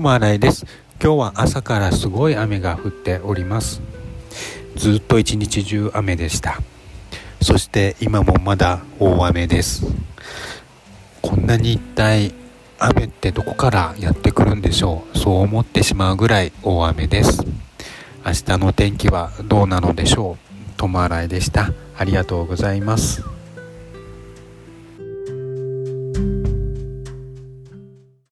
も新井です。今日は朝からすごい雨が降っております。ずっと一日中雨でした。そして今もまだ大雨です。こんなに一体雨ってどこからやってくるんでしょう。そう思ってしまうぐらい大雨です。明日の天気はどうなのでしょう。友新井でした。ありがとうございます。